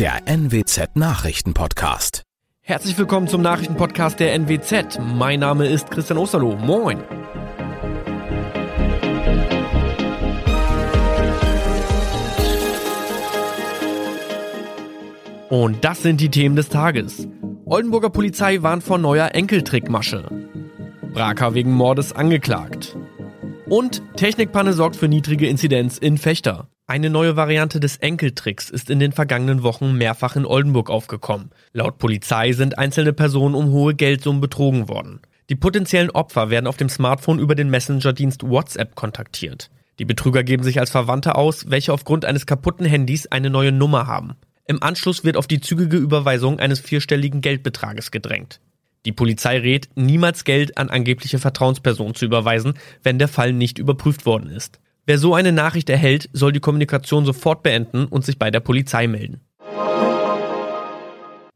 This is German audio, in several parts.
der NWZ Nachrichtenpodcast. Herzlich willkommen zum Nachrichtenpodcast der NWZ. Mein Name ist Christian Osterloh. Moin. Und das sind die Themen des Tages. Oldenburger Polizei warnt vor neuer Enkeltrickmasche. Braker wegen Mordes angeklagt. Und Technikpanne sorgt für niedrige Inzidenz in Fechter. Eine neue Variante des Enkeltricks ist in den vergangenen Wochen mehrfach in Oldenburg aufgekommen. Laut Polizei sind einzelne Personen um hohe Geldsummen betrogen worden. Die potenziellen Opfer werden auf dem Smartphone über den Messenger-Dienst WhatsApp kontaktiert. Die Betrüger geben sich als Verwandte aus, welche aufgrund eines kaputten Handys eine neue Nummer haben. Im Anschluss wird auf die zügige Überweisung eines vierstelligen Geldbetrages gedrängt. Die Polizei rät, niemals Geld an angebliche Vertrauenspersonen zu überweisen, wenn der Fall nicht überprüft worden ist. Wer so eine Nachricht erhält, soll die Kommunikation sofort beenden und sich bei der Polizei melden.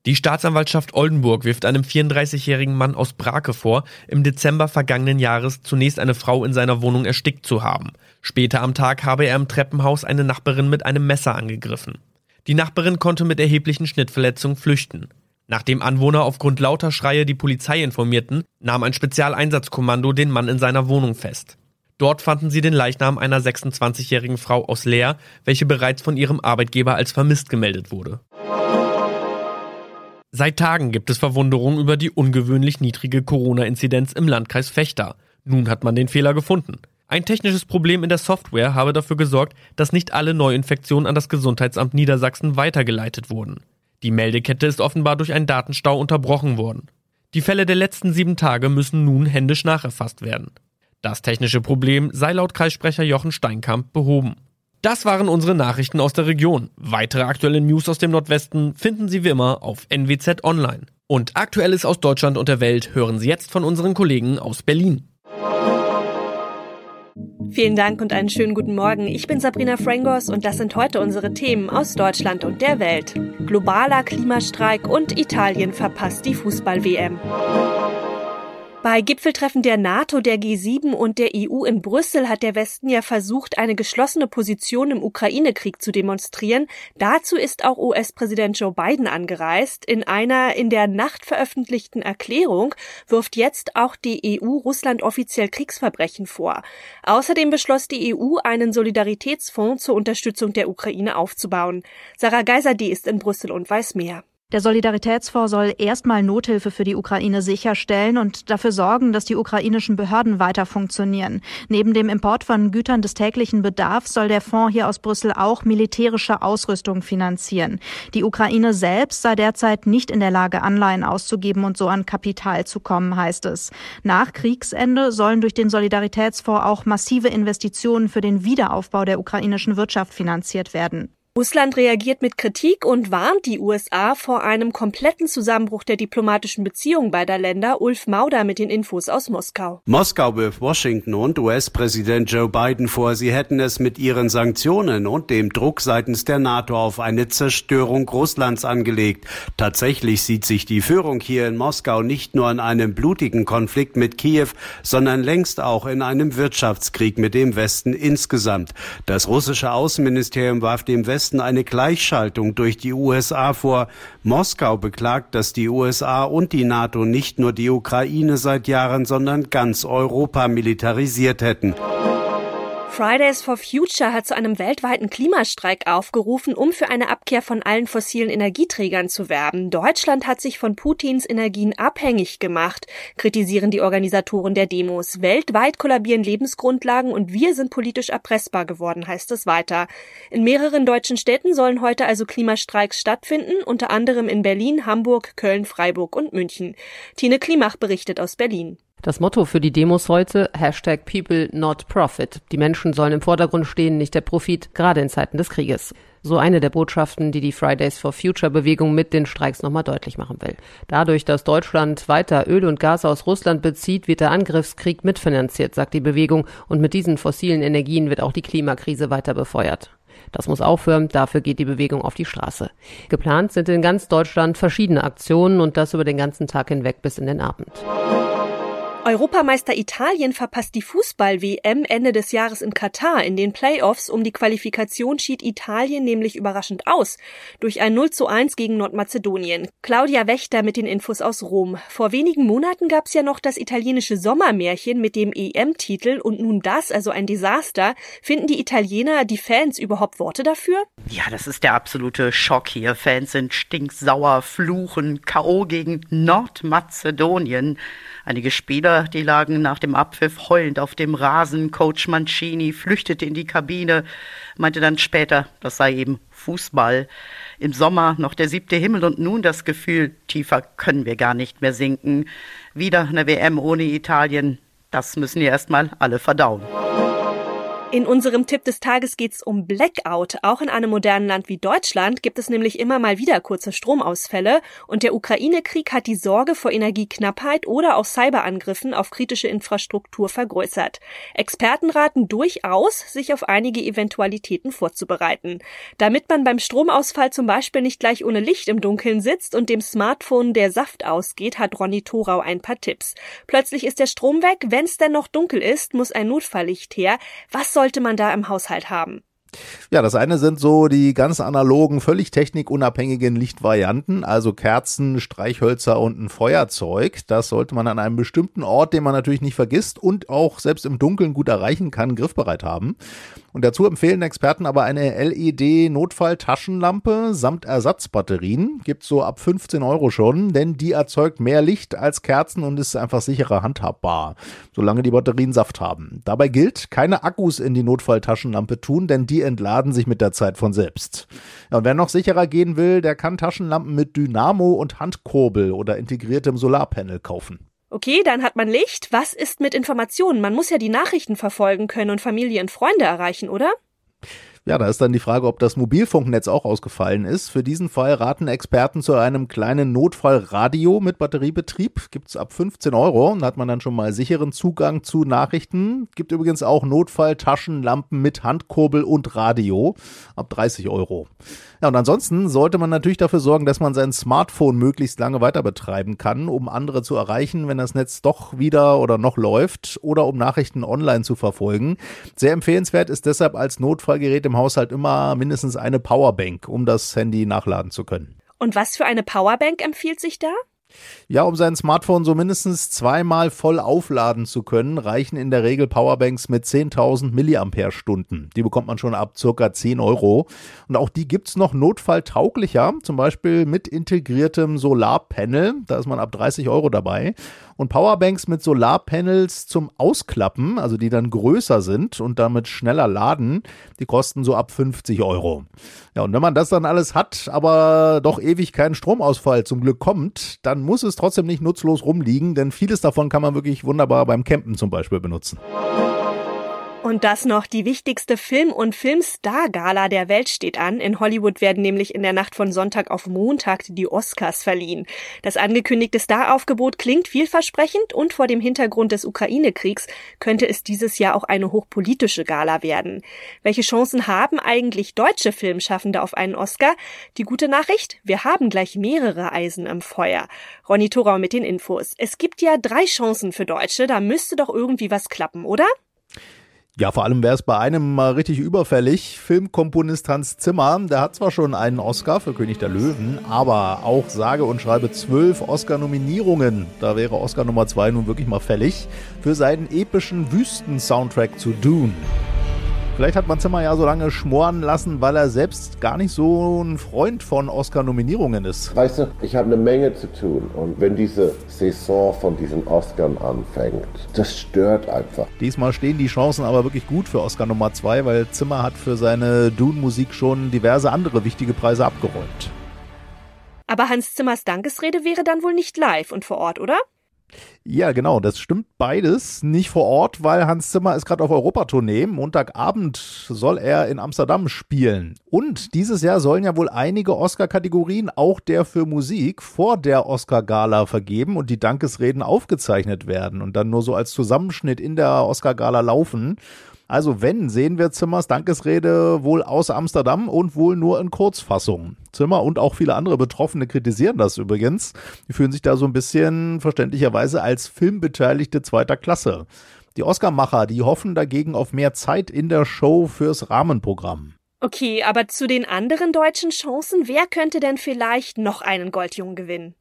Die Staatsanwaltschaft Oldenburg wirft einem 34-jährigen Mann aus Brake vor, im Dezember vergangenen Jahres zunächst eine Frau in seiner Wohnung erstickt zu haben. Später am Tag habe er im Treppenhaus eine Nachbarin mit einem Messer angegriffen. Die Nachbarin konnte mit erheblichen Schnittverletzungen flüchten. Nachdem Anwohner aufgrund lauter Schreie die Polizei informierten, nahm ein Spezialeinsatzkommando den Mann in seiner Wohnung fest. Dort fanden sie den Leichnam einer 26-jährigen Frau aus Leer, welche bereits von ihrem Arbeitgeber als vermisst gemeldet wurde. Seit Tagen gibt es Verwunderung über die ungewöhnlich niedrige Corona-Inzidenz im Landkreis Fechter. Nun hat man den Fehler gefunden. Ein technisches Problem in der Software habe dafür gesorgt, dass nicht alle Neuinfektionen an das Gesundheitsamt Niedersachsen weitergeleitet wurden. Die Meldekette ist offenbar durch einen Datenstau unterbrochen worden. Die Fälle der letzten sieben Tage müssen nun händisch nacherfasst werden. Das technische Problem sei laut Kreissprecher Jochen Steinkamp behoben. Das waren unsere Nachrichten aus der Region. Weitere aktuelle News aus dem Nordwesten finden Sie wie immer auf NWZ Online. Und Aktuelles aus Deutschland und der Welt hören Sie jetzt von unseren Kollegen aus Berlin. Vielen Dank und einen schönen guten Morgen. Ich bin Sabrina Frangos und das sind heute unsere Themen aus Deutschland und der Welt. Globaler Klimastreik und Italien verpasst die Fußball-WM. Bei Gipfeltreffen der NATO, der G7 und der EU in Brüssel hat der Westen ja versucht, eine geschlossene Position im Ukraine-Krieg zu demonstrieren. Dazu ist auch US-Präsident Joe Biden angereist. In einer in der Nacht veröffentlichten Erklärung wirft jetzt auch die EU Russland offiziell Kriegsverbrechen vor. Außerdem beschloss die EU, einen Solidaritätsfonds zur Unterstützung der Ukraine aufzubauen. Sarah Geiser, die ist in Brüssel und weiß mehr. Der Solidaritätsfonds soll erstmal Nothilfe für die Ukraine sicherstellen und dafür sorgen, dass die ukrainischen Behörden weiter funktionieren. Neben dem Import von Gütern des täglichen Bedarfs soll der Fonds hier aus Brüssel auch militärische Ausrüstung finanzieren. Die Ukraine selbst sei derzeit nicht in der Lage, Anleihen auszugeben und so an Kapital zu kommen, heißt es. Nach Kriegsende sollen durch den Solidaritätsfonds auch massive Investitionen für den Wiederaufbau der ukrainischen Wirtschaft finanziert werden. Russland reagiert mit Kritik und warnt die USA vor einem kompletten Zusammenbruch der diplomatischen Beziehungen beider Länder. Ulf Mauder mit den Infos aus Moskau. Moskau wirft Washington und US-Präsident Joe Biden vor, sie hätten es mit ihren Sanktionen und dem Druck seitens der NATO auf eine Zerstörung Russlands angelegt. Tatsächlich sieht sich die Führung hier in Moskau nicht nur in einem blutigen Konflikt mit Kiew, sondern längst auch in einem Wirtschaftskrieg mit dem Westen insgesamt. Das russische Außenministerium warf dem Westen Westen eine Gleichschaltung durch die USA vor. Moskau beklagt, dass die USA und die NATO nicht nur die Ukraine seit Jahren, sondern ganz Europa militarisiert hätten. Fridays for Future hat zu einem weltweiten Klimastreik aufgerufen, um für eine Abkehr von allen fossilen Energieträgern zu werben. Deutschland hat sich von Putins Energien abhängig gemacht, kritisieren die Organisatoren der Demos. Weltweit kollabieren Lebensgrundlagen und wir sind politisch erpressbar geworden, heißt es weiter. In mehreren deutschen Städten sollen heute also Klimastreiks stattfinden, unter anderem in Berlin, Hamburg, Köln, Freiburg und München. Tine Klimach berichtet aus Berlin. Das Motto für die Demos heute, Hashtag People Not Profit. Die Menschen sollen im Vordergrund stehen, nicht der Profit, gerade in Zeiten des Krieges. So eine der Botschaften, die die Fridays for Future Bewegung mit den Streiks nochmal deutlich machen will. Dadurch, dass Deutschland weiter Öl und Gas aus Russland bezieht, wird der Angriffskrieg mitfinanziert, sagt die Bewegung, und mit diesen fossilen Energien wird auch die Klimakrise weiter befeuert. Das muss aufhören, dafür geht die Bewegung auf die Straße. Geplant sind in ganz Deutschland verschiedene Aktionen und das über den ganzen Tag hinweg bis in den Abend. Europameister Italien verpasst die Fußball-WM Ende des Jahres in Katar. In den Playoffs um die Qualifikation schied Italien nämlich überraschend aus. Durch ein 0 zu 1 gegen Nordmazedonien. Claudia Wächter mit den Infos aus Rom. Vor wenigen Monaten gab es ja noch das italienische Sommermärchen mit dem EM-Titel und nun das, also ein Desaster. Finden die Italiener, die Fans überhaupt Worte dafür? Ja, das ist der absolute Schock hier. Fans sind stinksauer, fluchen, K.O. gegen Nordmazedonien. Einige Spieler, die lagen nach dem Abpfiff heulend auf dem Rasen. Coach Mancini flüchtete in die Kabine, meinte dann später, das sei eben Fußball. Im Sommer noch der siebte Himmel und nun das Gefühl, tiefer können wir gar nicht mehr sinken. Wieder eine WM ohne Italien. Das müssen wir erstmal alle verdauen. In unserem Tipp des Tages geht's um Blackout. Auch in einem modernen Land wie Deutschland gibt es nämlich immer mal wieder kurze Stromausfälle und der Ukraine-Krieg hat die Sorge vor Energieknappheit oder auch Cyberangriffen auf kritische Infrastruktur vergrößert. Experten raten durchaus, sich auf einige Eventualitäten vorzubereiten. Damit man beim Stromausfall zum Beispiel nicht gleich ohne Licht im Dunkeln sitzt und dem Smartphone der Saft ausgeht, hat Ronny Thorau ein paar Tipps. Plötzlich ist der Strom weg, wenn's denn noch dunkel ist, muss ein Notfalllicht her. Was soll sollte man da im Haushalt haben? Ja, das eine sind so die ganz analogen, völlig technikunabhängigen Lichtvarianten, also Kerzen, Streichhölzer und ein Feuerzeug. Das sollte man an einem bestimmten Ort, den man natürlich nicht vergisst und auch selbst im Dunkeln gut erreichen kann, griffbereit haben. Und dazu empfehlen Experten aber eine LED-Notfall-Taschenlampe samt Ersatzbatterien. Gibt so ab 15 Euro schon, denn die erzeugt mehr Licht als Kerzen und ist einfach sicherer handhabbar, solange die Batterien Saft haben. Dabei gilt, keine Akkus in die Notfall-Taschenlampe tun, denn die entladen sich mit der Zeit von selbst. Ja, und wer noch sicherer gehen will, der kann Taschenlampen mit Dynamo und Handkurbel oder integriertem Solarpanel kaufen. Okay, dann hat man Licht. Was ist mit Informationen? Man muss ja die Nachrichten verfolgen können und Familie und Freunde erreichen, oder? Ja, da ist dann die Frage, ob das Mobilfunknetz auch ausgefallen ist. Für diesen Fall raten Experten zu einem kleinen Notfallradio mit Batteriebetrieb. Gibt's ab 15 Euro. Da hat man dann schon mal sicheren Zugang zu Nachrichten. Gibt übrigens auch Notfalltaschenlampen mit Handkurbel und Radio ab 30 Euro. Ja, und ansonsten sollte man natürlich dafür sorgen, dass man sein Smartphone möglichst lange weiter betreiben kann, um andere zu erreichen, wenn das Netz doch wieder oder noch läuft oder um Nachrichten online zu verfolgen. Sehr empfehlenswert ist deshalb als Notfallgerät im im Haushalt immer mindestens eine Powerbank, um das Handy nachladen zu können. Und was für eine Powerbank empfiehlt sich da? Ja, um sein Smartphone so mindestens zweimal voll aufladen zu können, reichen in der Regel Powerbanks mit 10.000 Milliampere-Stunden. Die bekommt man schon ab circa 10 Euro. Und auch die gibt's noch notfalltauglicher, zum Beispiel mit integriertem Solarpanel. Da ist man ab 30 Euro dabei und Powerbanks mit Solarpanels zum Ausklappen, also die dann größer sind und damit schneller laden, die kosten so ab 50 Euro. Ja, und wenn man das dann alles hat, aber doch ewig keinen Stromausfall zum Glück kommt, dann muss es trotzdem nicht nutzlos rumliegen, denn vieles davon kann man wirklich wunderbar beim Campen zum Beispiel benutzen. Und das noch die wichtigste Film- und Filmstar-Gala der Welt steht an. In Hollywood werden nämlich in der Nacht von Sonntag auf Montag die Oscars verliehen. Das angekündigte Staraufgebot klingt vielversprechend und vor dem Hintergrund des Ukraine-Kriegs könnte es dieses Jahr auch eine hochpolitische Gala werden. Welche Chancen haben eigentlich deutsche Filmschaffende auf einen Oscar? Die gute Nachricht? Wir haben gleich mehrere Eisen im Feuer. Ronny Thorau mit den Infos. Es gibt ja drei Chancen für Deutsche, da müsste doch irgendwie was klappen, oder? Ja, vor allem wäre es bei einem mal richtig überfällig. Filmkomponist Hans Zimmer, der hat zwar schon einen Oscar für König der Löwen, aber auch sage und schreibe zwölf Oscar-Nominierungen. Da wäre Oscar Nummer zwei nun wirklich mal fällig für seinen epischen Wüsten-Soundtrack zu Dune. Vielleicht hat man Zimmer ja so lange schmoren lassen, weil er selbst gar nicht so ein Freund von Oscar-Nominierungen ist. Weißt du, ich habe eine Menge zu tun und wenn diese Saison von diesen Oscars anfängt, das stört einfach. Diesmal stehen die Chancen aber wirklich gut für Oscar Nummer 2, weil Zimmer hat für seine Dune-Musik schon diverse andere wichtige Preise abgeräumt. Aber Hans Zimmers Dankesrede wäre dann wohl nicht live und vor Ort, oder? Ja, genau, das stimmt beides. Nicht vor Ort, weil Hans Zimmer ist gerade auf Europatournee. Montagabend soll er in Amsterdam spielen. Und dieses Jahr sollen ja wohl einige Oscar-Kategorien, auch der für Musik, vor der Oscar-Gala vergeben und die Dankesreden aufgezeichnet werden und dann nur so als Zusammenschnitt in der Oscar-Gala laufen. Also wenn, sehen wir Zimmers Dankesrede wohl aus Amsterdam und wohl nur in Kurzfassung. Zimmer und auch viele andere Betroffene kritisieren das übrigens. Die fühlen sich da so ein bisschen verständlicherweise als Filmbeteiligte zweiter Klasse. Die Oscar-Macher, die hoffen dagegen auf mehr Zeit in der Show fürs Rahmenprogramm. Okay, aber zu den anderen deutschen Chancen, wer könnte denn vielleicht noch einen Goldjungen gewinnen?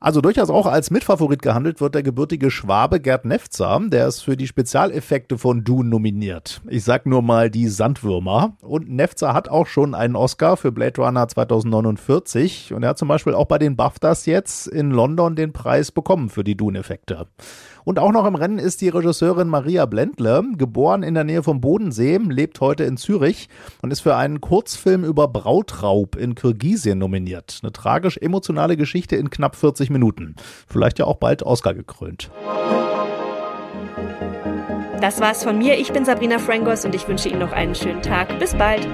Also durchaus auch als Mitfavorit gehandelt wird der gebürtige Schwabe Gerd Nefzer. Der ist für die Spezialeffekte von Dune nominiert. Ich sag nur mal die Sandwürmer. Und Nefzer hat auch schon einen Oscar für Blade Runner 2049. Und er hat zum Beispiel auch bei den BAFTAs jetzt in London den Preis bekommen für die Dune-Effekte. Und auch noch im Rennen ist die Regisseurin Maria Blendle, geboren in der Nähe vom Bodensee, lebt heute in Zürich und ist für einen Kurzfilm über Brautraub in Kirgisien nominiert. Eine tragisch emotionale Geschichte in knapp 40 Minuten. Vielleicht ja auch bald Oscar gekrönt. Das war's von mir. Ich bin Sabrina Frangos und ich wünsche Ihnen noch einen schönen Tag. Bis bald.